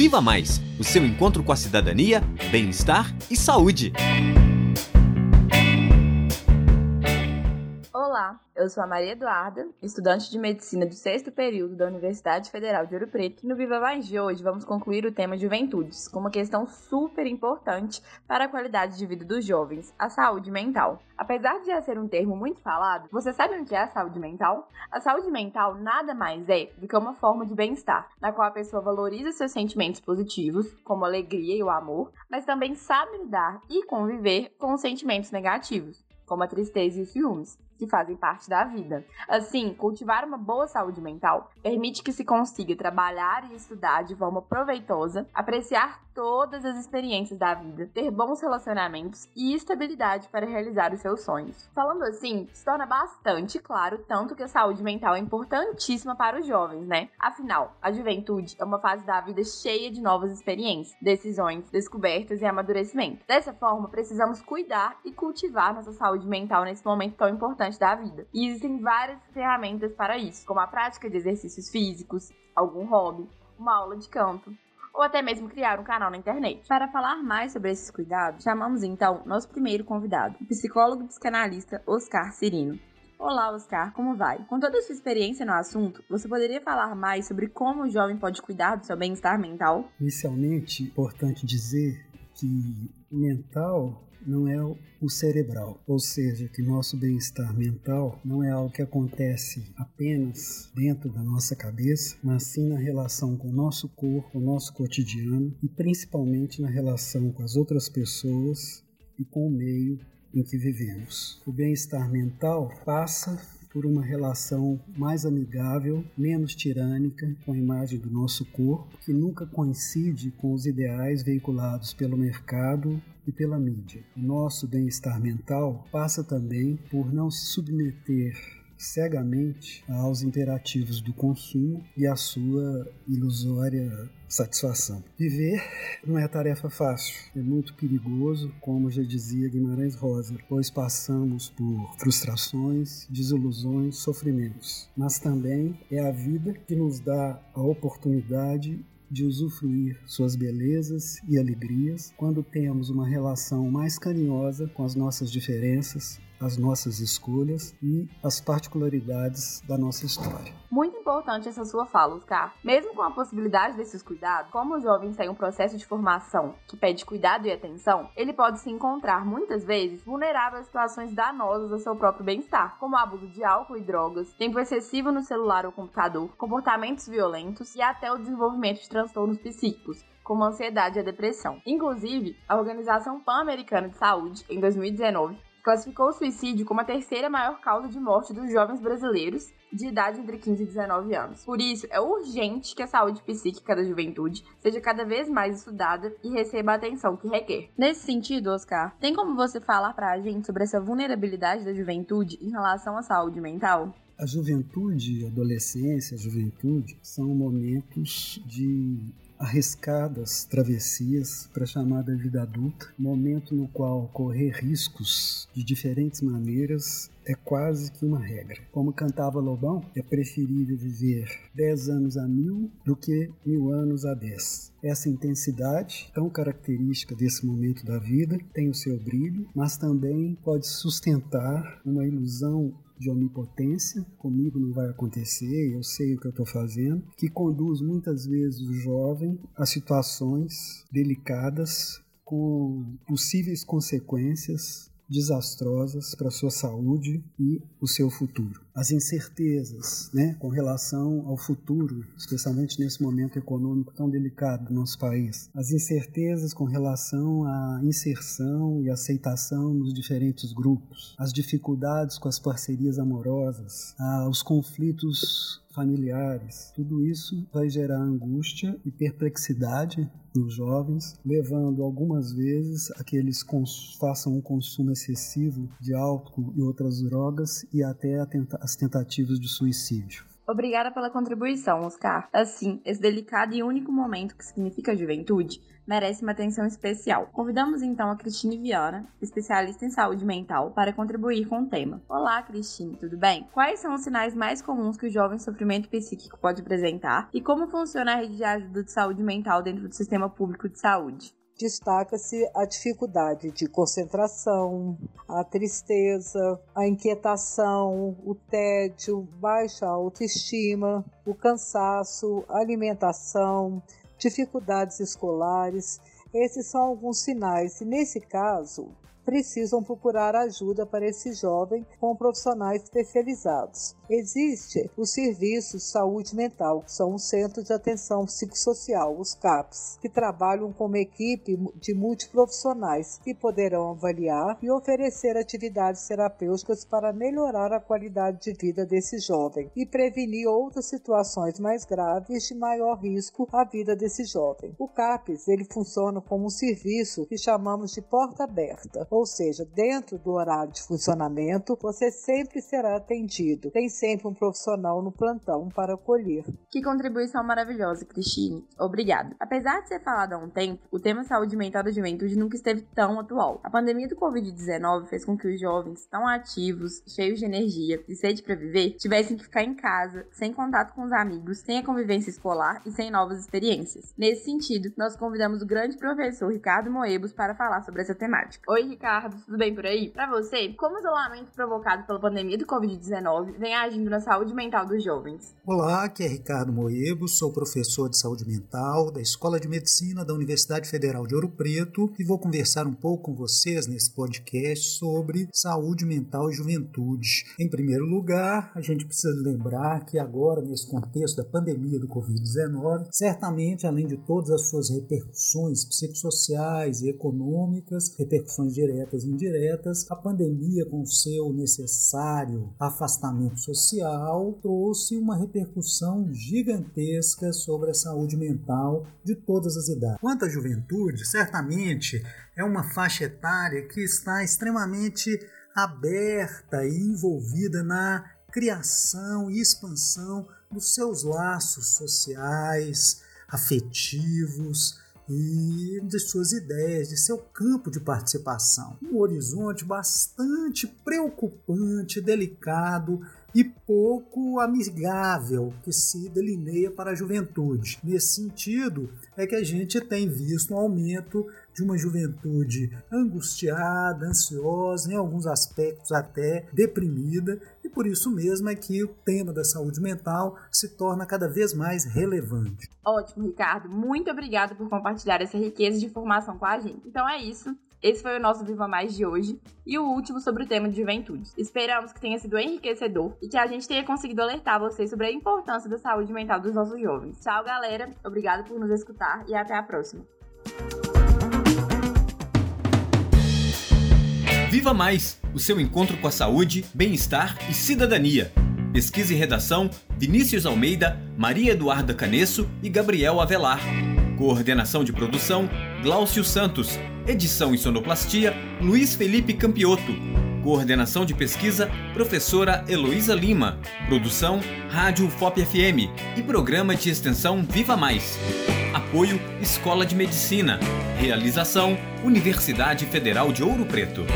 Viva Mais o seu encontro com a cidadania, bem-estar e saúde. Eu sou a Maria Eduarda, estudante de medicina do sexto período da Universidade Federal de Ouro Preto. E no Viva Mais de hoje vamos concluir o tema Juventudes, com uma questão super importante para a qualidade de vida dos jovens, a saúde mental. Apesar de já ser um termo muito falado, você sabe o que é a saúde mental? A saúde mental nada mais é do que uma forma de bem-estar, na qual a pessoa valoriza seus sentimentos positivos, como a alegria e o amor, mas também sabe lidar e conviver com os sentimentos negativos, como a tristeza e os ciúmes que fazem parte da vida. Assim, cultivar uma boa saúde mental permite que se consiga trabalhar e estudar de forma proveitosa, apreciar todas as experiências da vida, ter bons relacionamentos e estabilidade para realizar os seus sonhos. Falando assim, se torna bastante claro tanto que a saúde mental é importantíssima para os jovens, né? Afinal, a juventude é uma fase da vida cheia de novas experiências, decisões, descobertas e amadurecimento. Dessa forma, precisamos cuidar e cultivar nossa saúde mental nesse momento tão importante da vida. E existem várias ferramentas para isso, como a prática de exercícios físicos, algum hobby, uma aula de canto, ou até mesmo criar um canal na internet. Para falar mais sobre esses cuidados, chamamos então nosso primeiro convidado, o psicólogo e psicanalista Oscar Cirino. Olá, Oscar, como vai? Com toda a sua experiência no assunto, você poderia falar mais sobre como o jovem pode cuidar do seu bem-estar mental? Inicialmente, importante dizer que mental não é o cerebral, ou seja, que nosso bem-estar mental não é algo que acontece apenas dentro da nossa cabeça, mas sim na relação com o nosso corpo, o nosso cotidiano e principalmente na relação com as outras pessoas e com o meio em que vivemos. O bem-estar mental passa por uma relação mais amigável, menos tirânica com a imagem do nosso corpo, que nunca coincide com os ideais veiculados pelo mercado e pela mídia. O nosso bem-estar mental passa também por não se submeter cegamente aos imperativos do consumo e à sua ilusória satisfação. Viver não é tarefa fácil, é muito perigoso, como já dizia Guimarães Rosa, pois passamos por frustrações, desilusões, sofrimentos. Mas também é a vida que nos dá a oportunidade de usufruir suas belezas e alegrias quando temos uma relação mais carinhosa com as nossas diferenças, as nossas escolhas e as particularidades da nossa história. Muito importante essa sua fala, Oscar. Mesmo com a possibilidade desses cuidados, como os jovens têm um processo de formação que pede cuidado e atenção, ele pode se encontrar muitas vezes vulnerável a situações danosas ao seu próprio bem-estar, como abuso de álcool e drogas, tempo excessivo no celular ou computador, comportamentos violentos e até o desenvolvimento de transtornos psíquicos, como ansiedade e depressão. Inclusive, a Organização Pan-Americana de Saúde, em 2019, classificou o suicídio como a terceira maior causa de morte dos jovens brasileiros de idade entre 15 e 19 anos. Por isso, é urgente que a saúde psíquica da juventude seja cada vez mais estudada e receba a atenção que requer. Nesse sentido, Oscar, tem como você falar para a gente sobre essa vulnerabilidade da juventude em relação à saúde mental? A juventude, a adolescência, a juventude são momentos de arriscadas travessias para a chamada vida adulta, momento no qual correr riscos de diferentes maneiras é quase que uma regra. Como cantava Lobão, é preferível viver 10 anos a mil do que mil anos a 10. Essa intensidade, tão característica desse momento da vida, tem o seu brilho, mas também pode sustentar uma ilusão de onipotência, comigo não vai acontecer, eu sei o que eu estou fazendo, que conduz muitas vezes o jovem a situações delicadas com possíveis consequências desastrosas para a sua saúde e o seu futuro. As incertezas né, com relação ao futuro, especialmente nesse momento econômico tão delicado do nosso país. As incertezas com relação à inserção e aceitação nos diferentes grupos. As dificuldades com as parcerias amorosas. Os conflitos familiares. Tudo isso vai gerar angústia e perplexidade nos jovens, levando algumas vezes a que eles façam um consumo excessivo de álcool e outras drogas e até as tentativas de suicídio. Obrigada pela contribuição, Oscar. Assim, esse delicado e único momento que significa juventude merece uma atenção especial. Convidamos então a Cristine Viana, especialista em saúde mental, para contribuir com o tema. Olá, Cristine, tudo bem? Quais são os sinais mais comuns que o jovem sofrimento psíquico pode apresentar e como funciona a rede de ajuda de saúde mental dentro do sistema público de saúde? Destaca-se a dificuldade de concentração, a tristeza, a inquietação, o tédio, baixa autoestima, o cansaço, alimentação, dificuldades escolares. Esses são alguns sinais, e nesse caso, precisam procurar ajuda para esse jovem com profissionais especializados. Existe o Serviço de Saúde Mental, que são os Centros de Atenção Psicossocial, os CAPs, que trabalham como equipe de multiprofissionais que poderão avaliar e oferecer atividades terapêuticas para melhorar a qualidade de vida desse jovem e prevenir outras situações mais graves de maior risco à vida desse jovem. O CAPS ele funciona como um serviço que chamamos de porta aberta, ou seja, dentro do horário de funcionamento, você sempre será atendido. Tem sempre um profissional no plantão para acolher. Que contribuição maravilhosa, Cristine. Obrigada. Apesar de ser falado há um tempo, o tema saúde mental da juventude nunca esteve tão atual. A pandemia do Covid-19 fez com que os jovens, tão ativos, cheios de energia e sede para viver, tivessem que ficar em casa, sem contato com os amigos, sem a convivência escolar e sem novas experiências. Nesse sentido, nós convidamos o grande professor Ricardo Moebos para falar sobre essa temática. Oi, Ricardo, tudo bem por aí? Para você, como o isolamento provocado pela pandemia do Covid-19 vem agindo na saúde mental dos jovens. Olá, aqui é Ricardo Moebo, sou professor de saúde mental da Escola de Medicina da Universidade Federal de Ouro Preto e vou conversar um pouco com vocês nesse podcast sobre saúde mental e juventude. Em primeiro lugar, a gente precisa lembrar que agora, nesse contexto da pandemia do Covid-19, certamente, além de todas as suas repercussões psicossociais e econômicas, repercussões diretas e indiretas, a pandemia, com seu necessário afastamento social trouxe uma repercussão gigantesca sobre a saúde mental de todas as idades. Quanto à juventude, certamente é uma faixa etária que está extremamente aberta e envolvida na criação e expansão dos seus laços sociais, afetivos e de suas ideias, de seu campo de participação. Um horizonte bastante preocupante, delicado e pouco amigável que se delineia para a juventude. Nesse sentido, é que a gente tem visto um aumento de uma juventude angustiada, ansiosa, em alguns aspectos até deprimida, e por isso mesmo é que o tema da saúde mental se torna cada vez mais relevante. Ótimo, Ricardo. Muito obrigada por compartilhar essa riqueza de informação com a gente. Então é isso. Esse foi o nosso Viva Mais de hoje e o último sobre o tema de juventude. Esperamos que tenha sido enriquecedor e que a gente tenha conseguido alertar vocês sobre a importância da saúde mental dos nossos jovens. Tchau, galera. Obrigado por nos escutar e até a próxima. Viva Mais o seu encontro com a saúde, bem-estar e cidadania. Pesquisa e redação: Vinícius Almeida, Maria Eduarda Canesso e Gabriel Avelar. Coordenação de produção: Glaucio Santos. Edição e sonoplastia: Luiz Felipe Campioto. Coordenação de pesquisa: Professora Heloísa Lima. Produção: Rádio FOP FM e Programa de Extensão Viva Mais. Apoio: Escola de Medicina. Realização: Universidade Federal de Ouro Preto.